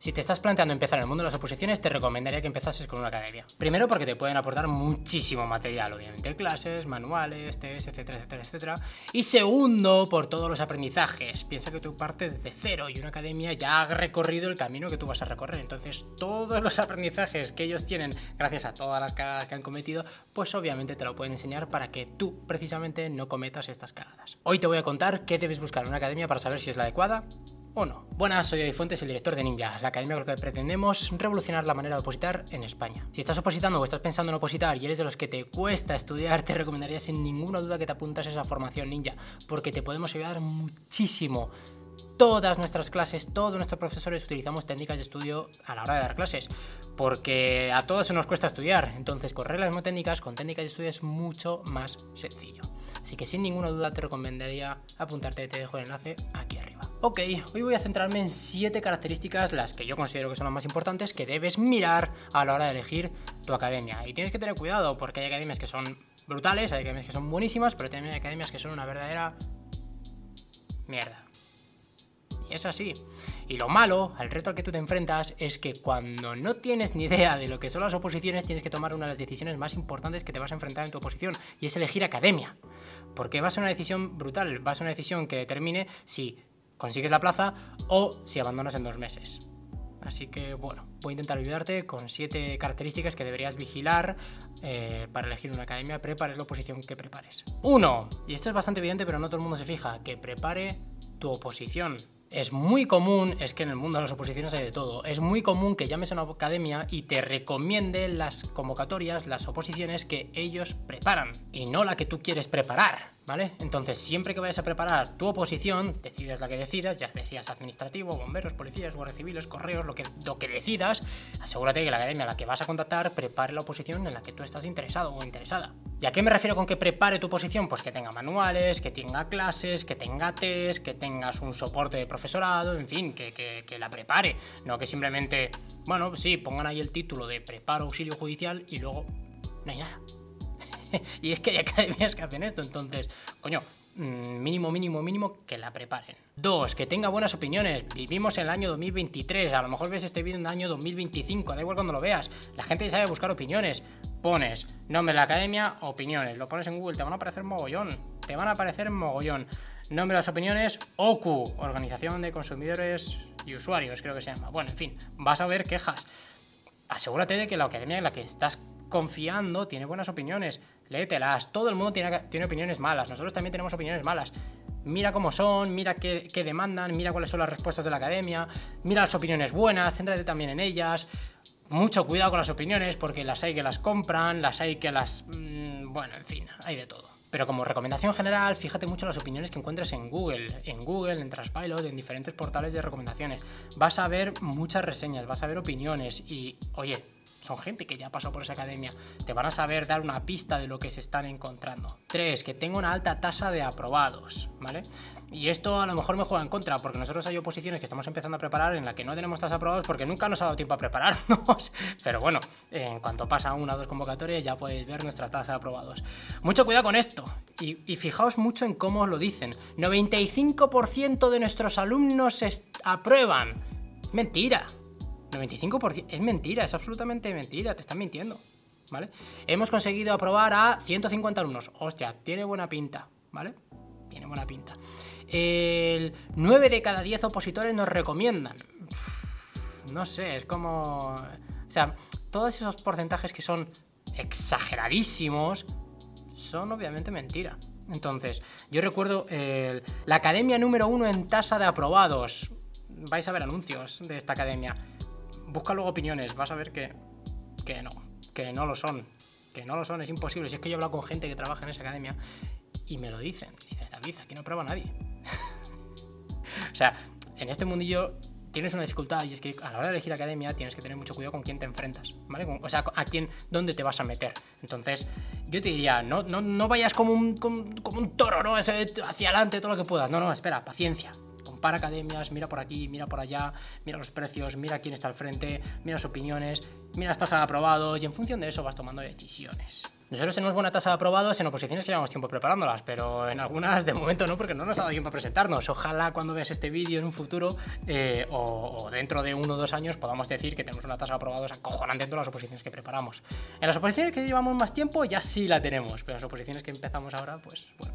Si te estás planteando empezar en el mundo de las oposiciones, te recomendaría que empezases con una academia. Primero porque te pueden aportar muchísimo material, obviamente, clases, manuales, test, etcétera, etcétera, etcétera. Y segundo, por todos los aprendizajes. Piensa que tú partes de cero y una academia ya ha recorrido el camino que tú vas a recorrer. Entonces, todos los aprendizajes que ellos tienen, gracias a todas las cagadas que han cometido, pues obviamente te lo pueden enseñar para que tú precisamente no cometas estas cagadas. Hoy te voy a contar qué debes buscar en una academia para saber si es la adecuada o. Buenas, soy Eddie Fuentes, el director de Ninja, la academia con la que pretendemos revolucionar la manera de opositar en España. Si estás opositando o estás pensando en opositar y eres de los que te cuesta estudiar, te recomendaría sin ninguna duda que te apuntas a esa formación Ninja, porque te podemos ayudar muchísimo todas nuestras clases, todos nuestros profesores utilizamos técnicas de estudio a la hora de dar clases, porque a todos se nos cuesta estudiar, entonces con reglas no técnicas, con técnicas de estudio es mucho más sencillo. Así que sin ninguna duda te recomendaría apuntarte, te dejo el enlace aquí arriba. Ok, hoy voy a centrarme en 7 características, las que yo considero que son las más importantes, que debes mirar a la hora de elegir tu academia. Y tienes que tener cuidado, porque hay academias que son brutales, hay academias que son buenísimas, pero también hay academias que son una verdadera mierda. Y es así. Y lo malo, el reto al que tú te enfrentas, es que cuando no tienes ni idea de lo que son las oposiciones, tienes que tomar una de las decisiones más importantes que te vas a enfrentar en tu oposición, y es elegir academia. Porque va a ser una decisión brutal, va a ser una decisión que determine si consigues la plaza o si abandonas en dos meses. Así que bueno, voy a intentar ayudarte con siete características que deberías vigilar eh, para elegir una academia, prepares la oposición que prepares. Uno, y esto es bastante evidente pero no todo el mundo se fija, que prepare tu oposición. Es muy común, es que en el mundo de las oposiciones hay de todo, es muy común que llames a una academia y te recomiende las convocatorias, las oposiciones que ellos preparan y no la que tú quieres preparar. ¿Vale? Entonces, siempre que vayas a preparar tu oposición, decidas la que decidas, ya decías administrativo, bomberos, policías, guardias civiles, correos, lo que, lo que decidas, asegúrate que la academia a la que vas a contactar prepare la oposición en la que tú estás interesado o interesada. ¿Y a qué me refiero con que prepare tu oposición? Pues que tenga manuales, que tenga clases, que tenga test, que tengas un soporte de profesorado, en fin, que, que la prepare. No que simplemente, bueno, sí, pongan ahí el título de preparo auxilio judicial y luego no hay nada. y es que hay academias que hacen esto, entonces, coño, mm, mínimo, mínimo, mínimo que la preparen. Dos, que tenga buenas opiniones. Vivimos en el año 2023, a lo mejor ves este vídeo en el año 2025, da igual cuando lo veas. La gente sabe buscar opiniones. Pones nombre de la academia, opiniones. Lo pones en Google, te van a aparecer mogollón. Te van a aparecer mogollón. Nombre de las opiniones, OCU, Organización de Consumidores y Usuarios, creo que se llama. Bueno, en fin, vas a ver quejas. Asegúrate de que la academia en la que estás confiando tiene buenas opiniones léetelas. Todo el mundo tiene, tiene opiniones malas. Nosotros también tenemos opiniones malas. Mira cómo son, mira qué, demandan, mira cuáles son las respuestas de la academia, mira las opiniones buenas, céntrate también en ellas. Mucho cuidado con las opiniones porque las hay que las compran, las hay que las... Mm, bueno, en fin, hay de todo. Pero como recomendación general, fíjate mucho en las opiniones que encuentres en Google, en Google, en Trustpilot, en diferentes portales de recomendaciones. Vas a ver muchas reseñas, vas a ver opiniones y, oye, son gente que ya pasó por esa academia, te van a saber dar una pista de lo que se están encontrando. 3. Que tenga una alta tasa de aprobados, ¿vale? Y esto a lo mejor me juega en contra, porque nosotros hay oposiciones que estamos empezando a preparar en la que no tenemos tasa de aprobados porque nunca nos ha dado tiempo a prepararnos. Pero bueno, en cuanto pasa una o dos convocatorias ya podéis ver nuestra tasa de aprobados. Mucho cuidado con esto. Y, y fijaos mucho en cómo os lo dicen. 95% de nuestros alumnos aprueban. Mentira. 95% es mentira, es absolutamente mentira, te están mintiendo, ¿vale? Hemos conseguido aprobar a 150 alumnos. Hostia, tiene buena pinta, ¿vale? Tiene buena pinta. El 9 de cada 10 opositores nos recomiendan. No sé, es como... O sea, todos esos porcentajes que son exageradísimos son obviamente mentira. Entonces, yo recuerdo la academia número uno en tasa de aprobados. Vais a ver anuncios de esta academia busca luego opiniones, vas a ver que, que no, que no lo son, que no lo son, es imposible. Si es que yo he hablado con gente que trabaja en esa academia y me lo dicen, dice David, aquí no prueba nadie. o sea, en este mundillo tienes una dificultad y es que a la hora de elegir academia tienes que tener mucho cuidado con quién te enfrentas, ¿vale? O sea, a quién, dónde te vas a meter. Entonces, yo te diría, no, no, no vayas como un, como, como un toro, ¿no? Hacia adelante todo lo que puedas. No, no, espera, paciencia para academias, mira por aquí, mira por allá, mira los precios, mira quién está al frente, mira las opiniones, mira las tasas de aprobados y en función de eso vas tomando decisiones. Nosotros tenemos buena tasa de aprobados en oposiciones que llevamos tiempo preparándolas, pero en algunas de momento no, porque no nos ha dado tiempo a presentarnos. Ojalá cuando veas este vídeo en un futuro eh, o, dentro de uno o dos años podamos decir que tenemos una tasa de aprobados acojonante en todas las oposiciones que preparamos. En las oposiciones que llevamos más tiempo ya sí la tenemos, pero en las oposiciones que empezamos ahora, pues bueno,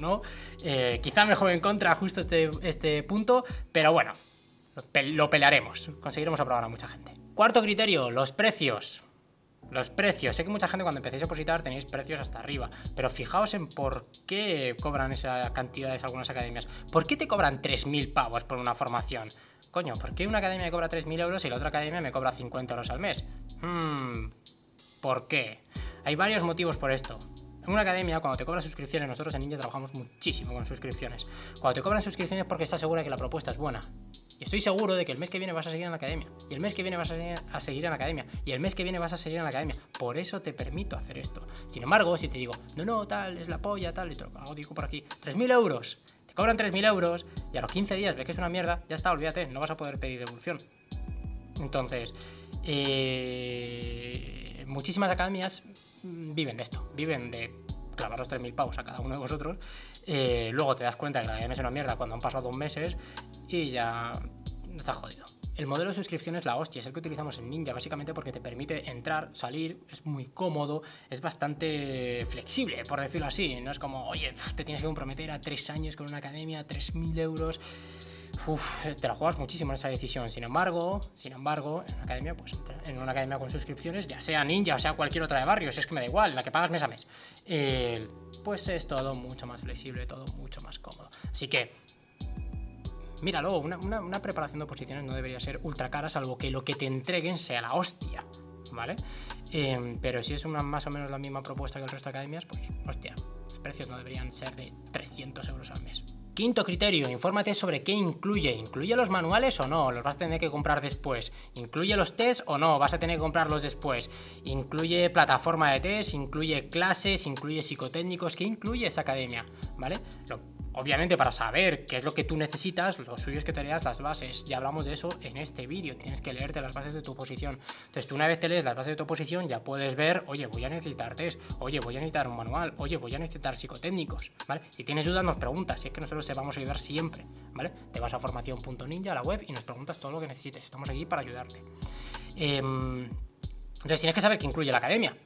no. Eh, quizá me juegue en contra justo este, este punto, pero bueno, lo pelearemos. Conseguiremos aprobar a mucha gente. Cuarto criterio, los precios. Los precios. Sé que mucha gente cuando empecéis a opositar tenéis precios hasta arriba, pero fijaos en por qué cobran esa cantidad de algunas academias. ¿Por qué te cobran 3.000 pavos por una formación? Coño, ¿por qué una academia me cobra 3.000 euros y la otra academia me cobra 50 euros al mes? Hmm, ¿por qué? Hay varios motivos por esto. En una academia, cuando te cobran suscripciones, nosotros en Ninja trabajamos muchísimo con suscripciones. Cuando te cobran suscripciones es porque estás segura de que la propuesta es buena. Y estoy seguro de que el mes que viene vas a seguir en la academia. Y el mes que viene vas a seguir en la academia. Y el mes que viene vas a seguir en la academia. Por eso te permito hacer esto. Sin embargo, si te digo, no, no, tal, es la polla, tal, y te lo digo por aquí, 3.000 euros. Te cobran 3.000 euros y a los 15 días ves que es una mierda, ya está, olvídate, no vas a poder pedir devolución. Entonces, eh, muchísimas academias viven de esto, viven de clavaros 3.000 pavos a cada uno de vosotros. Eh, luego te das cuenta que la academia es una mierda cuando han pasado dos meses y ya está jodido. El modelo de suscripción es la hostia, es el que utilizamos en Ninja, básicamente porque te permite entrar, salir, es muy cómodo, es bastante flexible, por decirlo así. No es como, oye, te tienes que comprometer a tres años con una academia, 3.000 euros. Uf, te la juegas muchísimo en esa decisión. Sin embargo, sin embargo, en una academia, pues en una academia con suscripciones, ya sea Ninja o sea cualquier otra de barrios, es que me da igual, la que pagas mes a mes, eh, pues es todo mucho más flexible, todo mucho más cómodo. Así que míralo, una, preparación de oposiciones no debería ser ultra cara, salvo que lo que te entreguen sea la hostia, ¿vale? Em, pero si es una más o menos la misma propuesta que el resto de academias, pues hostia, los precios no deberían ser de 300 euros al mes. Quinto criterio, infórmate sobre qué incluye. ¿Incluye los manuales o no? ¿Los vas a tener que comprar después? ¿Incluye los test o no? ¿Vas a tener que comprarlos después? ¿Incluye plataforma de test? ¿Incluye clases? ¿Incluye psicotécnicos? ¿Qué incluye esa academia? ¿Vale? Obviamente para saber qué es lo que tú necesitas, lo suyo es que te leas las bases. Ya hablamos de eso en este vídeo. Tienes que leerte las bases de tu oposición. Entonces tú una vez te lees las bases de tu oposición ya puedes ver, oye, voy a necesitar test, oye, voy a necesitar un manual, oye, voy a necesitar psicotécnicos, ¿vale? Si tienes dudas nos preguntas, si es que nosotros te vamos a ayudar siempre, ¿vale? Te vas a formación.ninja a la web y nos preguntas todo lo que necesites. Estamos aquí para ayudarte. Em, entonces tienes que saber qué incluye la academia.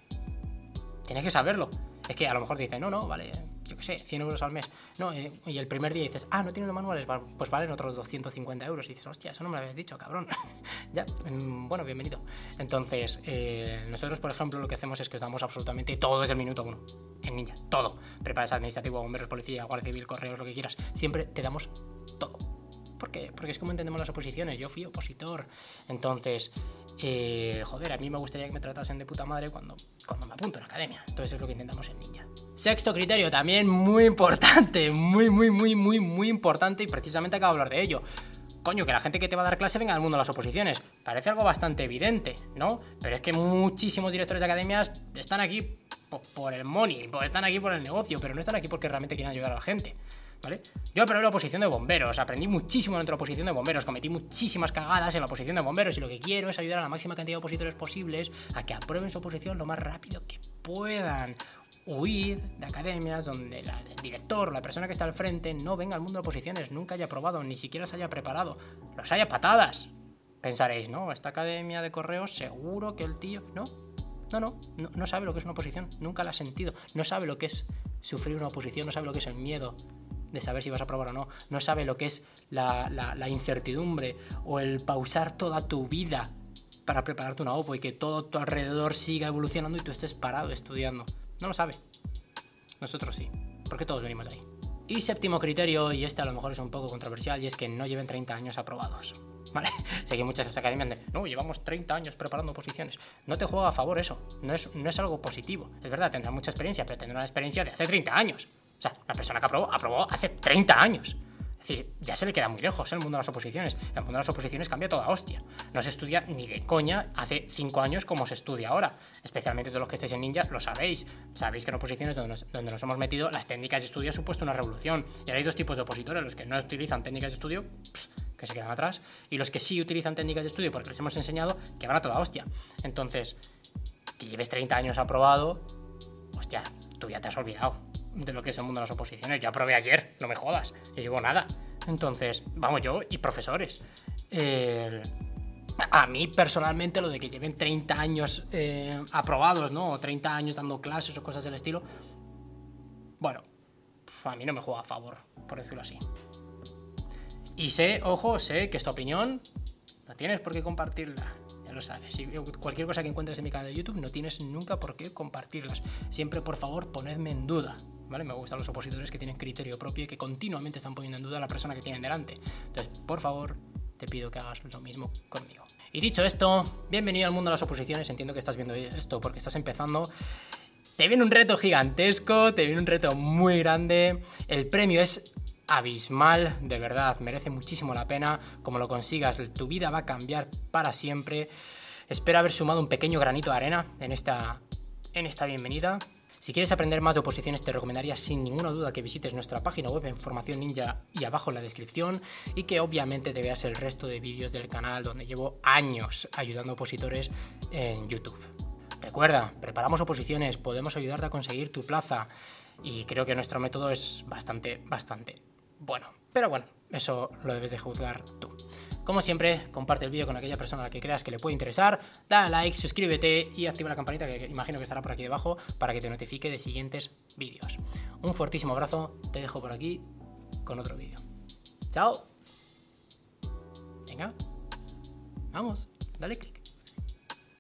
Tienes que saberlo. Es que a lo mejor te dicen, no, no, vale, yo qué sé, 100 euros al mes. No, eh, y el primer día dices, ah, no tiene los manuales, pues valen otros 250 euros. Y dices, hostia, eso no me lo habías dicho, cabrón. ya, bueno, bienvenido. Entonces, eh, nosotros, por ejemplo, lo que hacemos es que os damos absolutamente todo desde el minuto uno. En Ninja, todo. Preparas administrativo, bomberos, policía, guardia civil, correos, lo que quieras. Siempre te damos todo. ¿Por qué? Porque es como entendemos las oposiciones. Yo fui opositor. Entonces, eh, joder, a mí me gustaría que me tratasen de puta madre cuando, cuando me apunto en la academia. Entonces es lo que intentamos en Ninja. Sexto criterio, también muy importante, muy, muy, muy, muy, muy importante y precisamente acabo de hablar de ello. Coño, que la gente que te va a dar clase venga al mundo de las oposiciones. Parece algo bastante evidente, ¿no? Pero es que muchísimos directores de academias están aquí por el money, están aquí por el negocio, pero no están aquí porque realmente quieren ayudar a la gente. Yo aprobé la oposición de bomberos, aprendí muchísimo dentro de la oposición de bomberos, cometí muchísimas cagadas en la oposición de bomberos y lo que quiero es ayudar a la máxima cantidad de opositores posibles a que aprueben su oposición lo más rápido que puedan. Huir de academias donde el director o la persona que está al frente no venga al mundo de oposiciones, nunca haya aprobado, ni siquiera se haya preparado, los haya patadas. Pensaréis, ¿no? Esta academia de correos seguro que el tío... No, no, no, no sabe lo que es una oposición, nunca la ha sentido, no sabe lo que es sufrir una oposición, no sabe lo que es el miedo, de saber si vas a probar o no, no sabe lo que es la, incertidumbre o el pausar toda tu vida para prepararte una OPO y que todo tu alrededor siga evolucionando y tú estés parado estudiando. No lo sabe. Nosotros sí, porque todos venimos de ahí. Y séptimo criterio, y este a lo mejor es un poco controversial, y es que no lleven 30 años aprobados. ¿Vale? Sé que muchas academias de, no, llevamos 30 años preparando posiciones. No te juega a favor eso, no es, no es algo positivo. Es verdad, tendrá mucha experiencia, pero tendrá una experiencia de hace 30 años. O sea, la persona que aprobó, aprobó hace 30 años. Es decir, ya se le queda muy lejos ¿eh? el mundo de las oposiciones. El mundo de las oposiciones cambia toda hostia. No se estudia ni de coña hace 5 años como se estudia ahora. Especialmente todos los que estéis en Ninja lo sabéis. Sabéis que en oposiciones donde nos, donde nos hemos metido, las técnicas de estudio han supuesto una revolución. Y ahora hay dos tipos de opositores, los que no utilizan técnicas de estudio, que se quedan atrás, y los que sí utilizan técnicas de estudio porque les hemos enseñado que van a toda hostia. Entonces, que lleves 30 años aprobado, ya, tú ya te has olvidado de lo que es el mundo de las oposiciones. Yo aprobé ayer, no me jodas, yo llevo nada. Entonces, vamos yo y profesores. a mí personalmente lo de que lleven 30 años eh, aprobados, ¿no? O 30 años dando clases o cosas del estilo, bueno, a mí no me juega a favor, por decirlo así. Y sé, ojo, sé que esta opinión no tienes por qué compartirla. Lo sabes. cualquier cosa que encuentres en mi canal de YouTube no tienes nunca por qué compartirlas. Siempre, por favor, ponedme en duda. ¿Vale? Me gustan los opositores que tienen criterio propio y que continuamente están poniendo en duda a la persona que tienen delante. Entonces, por favor, te pido que hagas lo mismo conmigo. Y dicho esto, bienvenido al mundo de las oposiciones. Entiendo que estás viendo esto porque estás empezando. Te viene un reto gigantesco, te viene un reto muy grande. El premio es abismal, de verdad, merece muchísimo la pena. Como lo consigas, tu vida va a cambiar para siempre. Espero haber sumado un pequeño granito de arena en esta, en esta bienvenida. Si quieres aprender más de oposiciones, te recomendaría sin ninguna duda que visites nuestra página web en Formación Ninja y abajo en la descripción y que obviamente te veas el resto de vídeos del canal donde llevo años ayudando a opositores en YouTube. Recuerda, preparamos oposiciones, podemos ayudarte a conseguir tu plaza y creo que nuestro método es bastante, bastante bueno. Pero bueno, eso lo debes de juzgar tú. Como siempre, comparte el vídeo con aquella persona a la que creas que le puede interesar, dale like, suscríbete y activa la campanita que imagino que estará por aquí debajo para que te notifique de siguientes vídeos. Un fortísimo abrazo, te dejo por aquí con otro vídeo. ¡Chao! Venga, vamos, dale click.